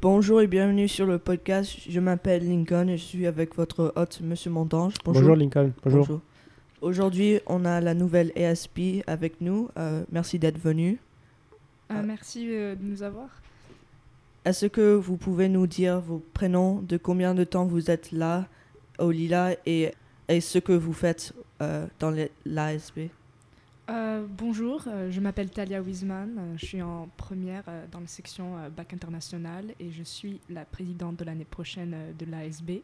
Bonjour et bienvenue sur le podcast. Je m'appelle Lincoln et je suis avec votre hôte, Monsieur Montange. Bonjour, Lincoln. Bonjour. Aujourd'hui, on a la nouvelle ESP avec nous. Euh, merci d'être venu. Euh, merci euh, de nous avoir. Est-ce que vous pouvez nous dire vos prénoms, de combien de temps vous êtes là au Lila et, et ce que vous faites dans l'ASP euh, bonjour, euh, je m'appelle Talia Wiesman, euh, je suis en première dans la section Bac international et je suis la présidente de l'année prochaine de l'ASB.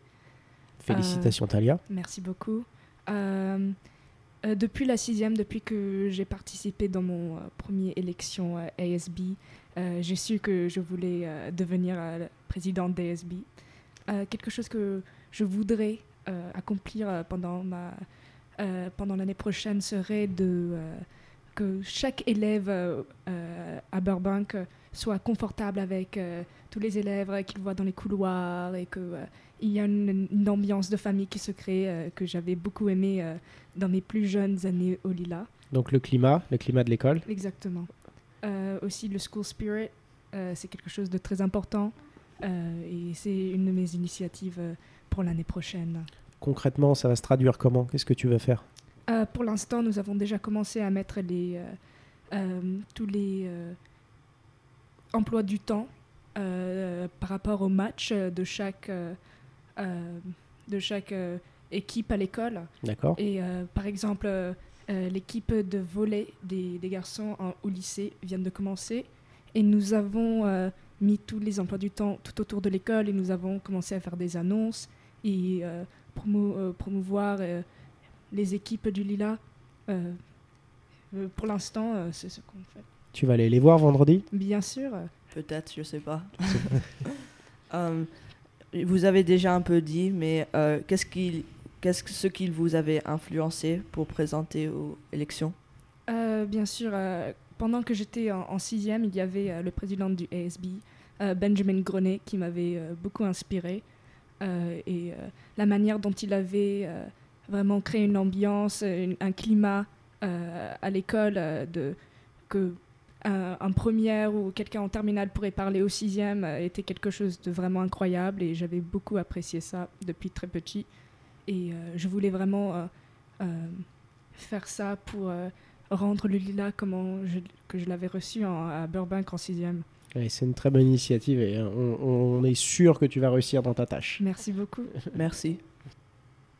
Félicitations Talia. Merci beaucoup. depuis la sixième, depuis que j'ai participé dans mon premier élection ASB, j'ai su que je voulais devenir présidente d'ASB. quelque chose que je voudrais accomplir pendant ma euh, pendant l'année prochaine serait de euh, que chaque élève euh, à Burbank soit confortable avec tous les élèves qu'il voit dans les couloirs et qu'il il y a une, ambiance de famille qui se crée que j'avais beaucoup aimé dans mes plus jeunes années au Lila. Donc le climat, le climat de l'école Exactement. aussi le school spirit, c'est quelque chose de très important et c'est une de mes initiatives pour l'année prochaine concrètement, ça va se traduire comment? Qu'est-ce que tu vas faire? Euh, Pour l'instant, nous avons déjà commencé à mettre les, euh, euh, tous les emplois du temps par rapport au match de chaque, de chaque équipe à l'école. D'accord. Et par exemple, l'équipe de volley des, des garçons en, au lycée vient de commencer. Et nous avons mis tous les emplois du temps tout autour de l'école et nous avons commencé à faire des annonces et euh, promouvoir euh, les équipes du Lila. Euh, pour l'instant, c'est ce qu'on fait. Tu vas aller les voir vendredi? Bien sûr. Peut-être, je sais pas. vous avez déjà un peu dit, mais qu'est-ce qu'il qu'est-ce que ce qu'il vous avait influencé pour présenter aux élections? Bien sûr, pendant que j'étais en, sixième, il y avait le président du ASB, Benjamin Grenet, qui m'avait beaucoup inspiré. Euh, et euh, la manière dont il avait euh, vraiment créé une ambiance, un climat à l'école de que un, première ou quelqu'un en terminale pourrait parler au sixième était quelque chose de vraiment incroyable et j'avais beaucoup apprécié ça depuis très petit. Et je voulais vraiment faire ça pour rendre le lilas comme je, je l'avais reçu à Burbank en sixième c'est une très bonne initiative et euh, on, est sûr que tu vas réussir dans ta tâche. Merci beaucoup. Merci.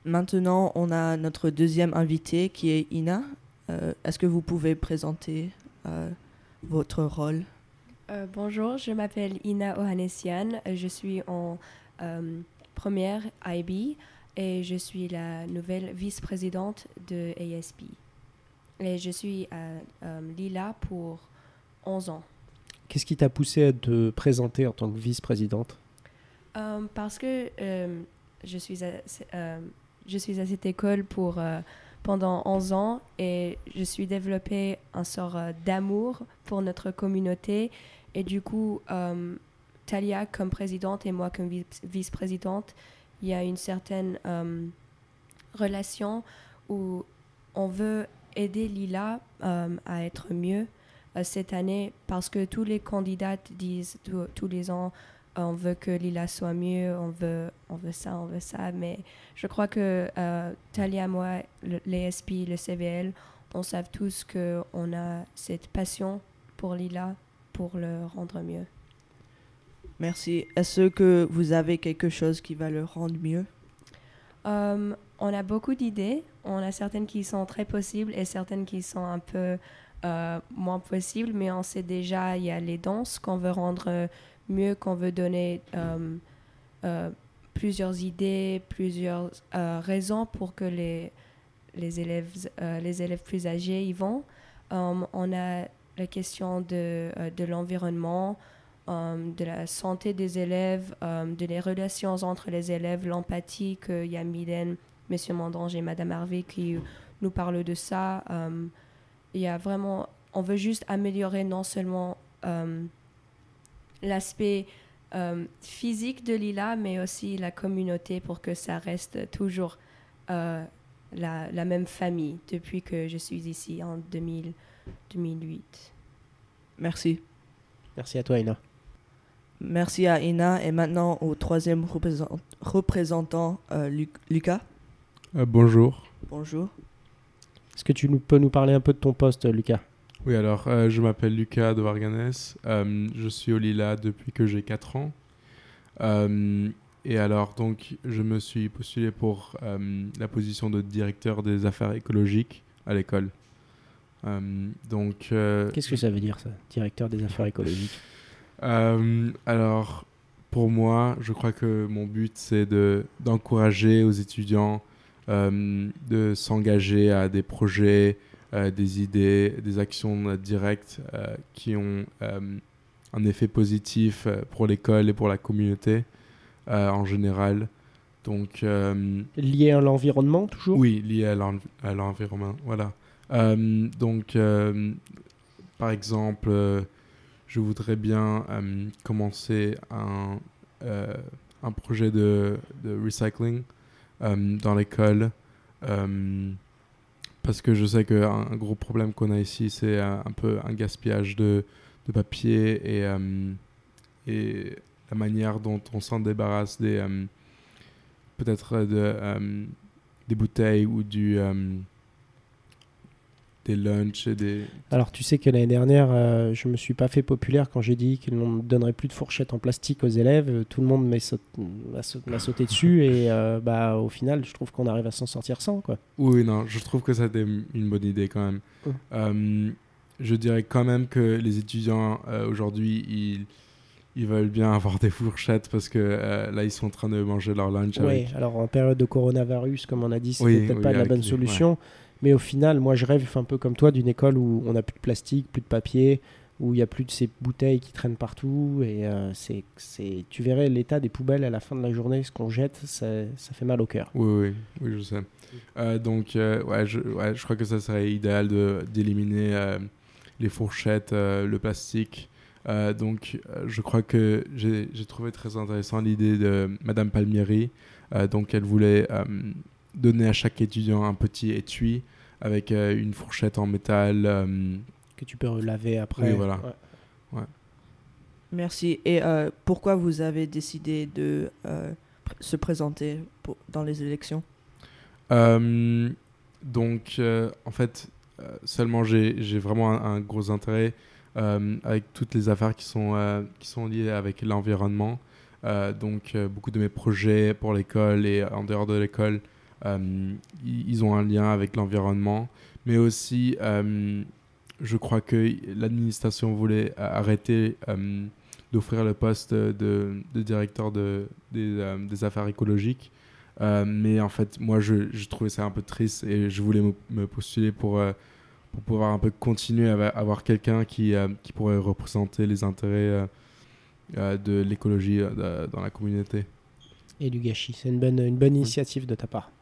Maintenant, on a notre deuxième invité qui est Ina. Euh, est-ce que vous pouvez présenter euh, votre rôle? Bonjour, je m'appelle Ina Ohanessian. Je suis en première IB et je suis la nouvelle vice-présidente de ASP. Et je suis à Lila pour 11 ans. Qu'est-ce qui t'a poussé à te présenter en tant que vice-présidente? Euh, Parce que euh, je, suis à, euh, je suis à cette école pour, pendant 11 ans et je suis développé un sort d'amour pour notre communauté. Et du coup, Talia comme présidente et moi comme vice-présidente, il y a une certaine relation où on veut aider Lila à être mieux cette année parce que tous les candidats disent tous les ans on veut que Lila soit mieux, on veut, on veut ça, on veut ça. Mais je crois que euh, Talia, moi, les SP, le CVL, on sait tous qu'on a cette passion pour Lila pour le rendre mieux. Merci. Est-ce que vous avez quelque chose qui va le rendre mieux? Euh, On a beaucoup d'idées. On a certaines qui sont très possibles et certaines qui sont un peu euh, moins possible, mais on sait déjà, il y a les danses qu'on veut rendre euh, mieux, qu'on veut donner euh, plusieurs idées, plusieurs raisons pour que les, les, élèves, les élèves plus âgés y vont. on a la question de, de l'environnement, de la santé des élèves, de les relations entre les élèves, l'empathie qu'il y a Mylène, Monsieur Mandange et Madame Harvey qui nous parlent de ça. Il y a vraiment, on veut juste améliorer non seulement euh, l'aspect euh, physique de Lila, mais aussi la communauté pour que ça reste toujours euh, la, la, même famille depuis que je suis ici en 2000, 2008. Merci. Merci à toi, Ina. merci à Ina et maintenant au troisième représent- représentant, euh, Lu- Lucas. Euh, bonjour. Bonjour. Est-ce que tu nous, peux nous parler un peu de ton poste, Lucas? Oui, alors, euh, je m'appelle Lucas de Varganes. Euh, je suis au Lila depuis que j'ai 4 ans. Euh, et alors, donc, je me suis postulé pour la position de directeur des affaires écologiques à l'école. Donc, Qu'est-ce que ça veut dire, ça Directeur des affaires écologiques? Alors, pour moi, je crois que mon but, c'est de, d'encourager aux étudiants de s'engager à des projets, euh, des idées, des actions euh, directes euh, qui ont euh, un effet positif euh, pour l'école et pour la communauté euh, en général. Donc, euh, Lié à l'environnement, toujours? Oui, lié à l'env- à l'environnement. Voilà. Euh, donc, euh, par exemple, euh, je voudrais bien euh, commencer un, euh, un projet de, de recycling euh, dans l'école. euh, parce que je sais qu'un un gros problème qu'on a ici, c'est euh, un peu un gaspillage de, de papier et, euh, et la manière dont on s'en débarrasse des euh, peut-être de euh, des bouteilles ou du euh, des lunchs et des Alors, tu sais que l'année dernière, euh, je me suis pas fait populaire quand j'ai dit qu'on ne donnerait plus de fourchettes en plastique aux élèves. Tout le monde m'a saut- m'a saut- m'a sauté dessus et euh, bah, au final, je trouve qu'on arrive à s'en sortir sans. Quoi. Oui, non, je trouve que c'était une bonne idée quand même. Mm. Euh, je dirais quand même que les étudiants euh, aujourd'hui, ils, ils veulent bien avoir des fourchettes parce que euh, là, ils sont en train de manger leur lunch avec. alors en période de coronavirus, comme on a dit, c'était Oui, peut-être oui, pas la bonne les- solution. Mais au final, moi, je rêve un peu comme toi d'une école où on n'a plus de plastique, plus de papier, où il n'y a plus de ces bouteilles qui traînent partout. Et euh, c'est, c'est, tu verrais l'état des poubelles à la fin de la journée, ce qu'on jette, ça, fait mal au cœur. Oui, oui, je sais. Euh, donc, euh, ouais, je, ouais, je crois que ça serait idéal d'éliminer les fourchettes, le plastique. Donc, je crois que j'ai, j'ai trouvé très intéressant l'idée de Madame Palmieri. Donc, elle voulait donner à chaque étudiant un petit étui avec euh, une fourchette en métal. euh, Que tu peux laver après. Oui, voilà. Ouais. Merci. Et euh, pourquoi vous avez décidé de euh, pr- se présenter pour- dans les élections? Euh, donc, euh, en fait, euh, seulement j'ai j'ai vraiment un, un gros intérêt euh, avec toutes les affaires qui sont, euh, qui sont liées avec l'environnement. Euh, donc, euh, beaucoup de mes projets pour l'école et en dehors de l'école, euh, ils ont un lien avec l'environnement. Mais aussi, euh, je crois que l'administration voulait euh, arrêter euh, d'offrir le poste de, de directeur de, des, euh, des affaires écologiques. Euh, mais en fait, moi, je, je trouvais ça un peu triste et je voulais me, postuler pour, euh, pour pouvoir un peu continuer à avoir quelqu'un qui, euh, qui pourrait représenter les intérêts euh, euh, de l'écologie euh, dans la communauté. Et du gâchis. C'est une bonne, une bonne initiative de ta part.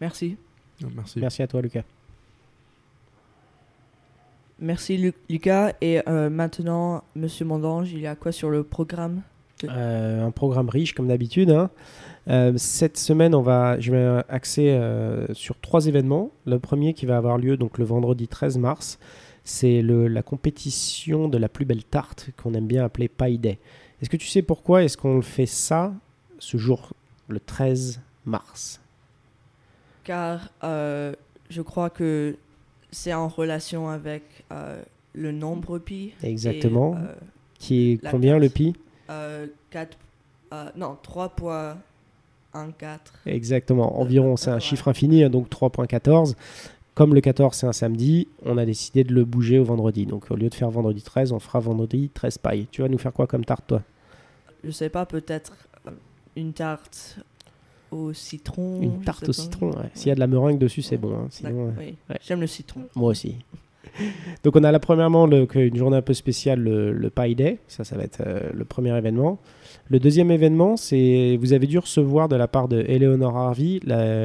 Merci. Merci. Merci à toi, Lucas. Merci Lu- Lucas. Et euh, maintenant, Monsieur Mondange, il y a quoi sur le programme Euh, un programme riche comme d'habitude. hein. Euh, cette semaine, on va, je vais axer euh, sur trois événements. Le premier qui va avoir lieu donc le vendredi 13 mars, c'est la compétition de la plus belle tarte qu'on aime bien appeler Pie Day. Est-ce que tu sais pourquoi est-ce qu'on fait ça ce jour, le 13 mars? Car euh, je crois que c'est en relation avec euh, le nombre pi. et, Exactement. euh, Qui est combien le pi? Euh, 4, euh, non, 3.14. Exactement. Environ, c'est un chiffre infini, hein, donc 3.14. Comme le 14 c'est un samedi, on a décidé de le bouger au vendredi. Donc au lieu de faire vendredi 13, on fera vendredi 13 pailles. Tu vas nous faire quoi comme tarte toi? Je sais pas, peut-être une tarte au citron. Une tarte au citron. ouais. S'il y a de la meringue dessus, c'est bon. hein. Sinon, euh, oui. ouais. J'aime le citron. moi aussi. Donc on a là premièrement le- une journée un peu spéciale, le, le Pie Day. Ça, ça va être euh, le premier événement. Le deuxième événement, c'est vous avez dû recevoir de la part de Eleanor Harvey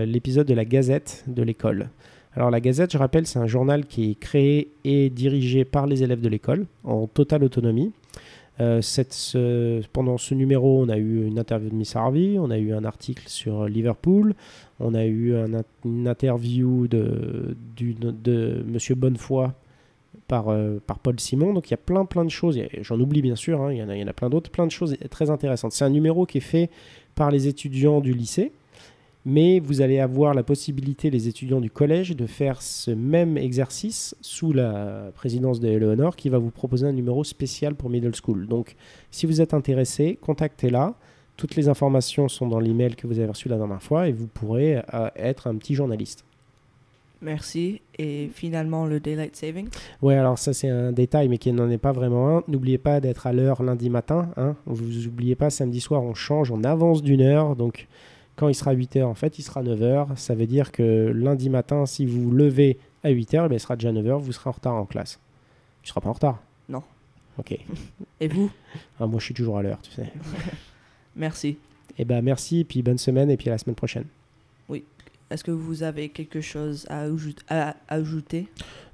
l'épisode de la Gazette de l'école. Alors la Gazette, je rappelle, c'est un journal qui est créé et dirigé par les élèves de l'école en totale autonomie. Euh, pendant ce numéro, on a eu une interview de Miss Harvey, on a eu un article sur Liverpool, on a eu une interview de, Monsieur Bonnefoy, par, euh, par Paul Simon. Donc il y a plein plein de choses, j'en oublie bien sûr, hein, il y en a plein d'autres, plein de choses très intéressantes. C'est un numéro qui est fait par les étudiants du lycée, mais vous allez avoir la possibilité, les étudiants du collège, de faire ce même exercice sous la présidence de Eleonore qui va vous proposer un numéro spécial pour middle school. Donc si vous êtes intéressé, contactez-la. Toutes les informations sont dans l'email que vous avez reçu la dernière fois et vous pourrez euh, être un petit journaliste. Merci. Et finalement, le Daylight Saving? Ouais, alors ça c'est un détail, mais qui n'en est pas vraiment un. N'oubliez pas d'être à l'heure lundi matin. Hein. Vous n'oubliez pas, samedi soir, on change, on avance d'une heure. Donc quand il sera 8h, en fait, il sera 9h. Ça veut dire que lundi matin, si vous vous levez à 8h, il sera déjà 9h, vous serez en retard en classe. Tu seras pas en retard Non. Ok. Et vous Ah, moi, je suis toujours à l'heure, tu sais. Merci. Eh ben merci, puis bonne semaine, et puis à la semaine prochaine. Est-ce que vous avez quelque chose à, ajout- à ajouter?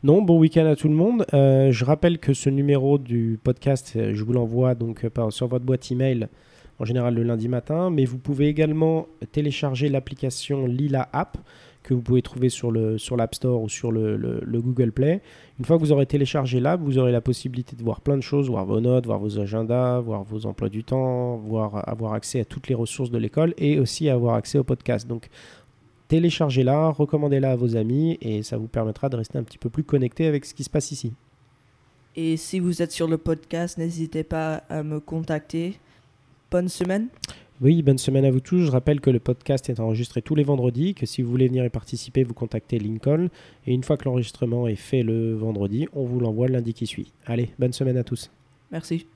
Non, bon week-end à tout le monde. Euh, je rappelle que ce numéro du podcast, euh, je vous l'envoie donc euh, par, sur votre boîte email en général le lundi matin, mais vous pouvez également télécharger l'application Lila App que vous pouvez trouver sur le sur l'App Store ou sur le, le- le Google Play. Une fois que vous aurez téléchargé l'app, vous aurez la possibilité de voir plein de choses, voir vos notes, voir vos agendas, voir vos emplois du temps, voir avoir accès à toutes les ressources de l'école et aussi avoir accès au podcast. Donc téléchargez-la, recommandez-la à vos amis et ça vous permettra de rester un petit peu plus connecté avec ce qui se passe ici. Et si vous êtes sur le podcast, n'hésitez pas à me contacter. Bonne semaine. Oui, bonne semaine à vous tous. Je rappelle que le podcast est enregistré tous les vendredis, que si vous voulez venir y participer, vous contactez Lincoln. Et une fois que l'enregistrement est fait le vendredi, on vous l'envoie lundi qui suit. Allez, bonne semaine à tous. Merci.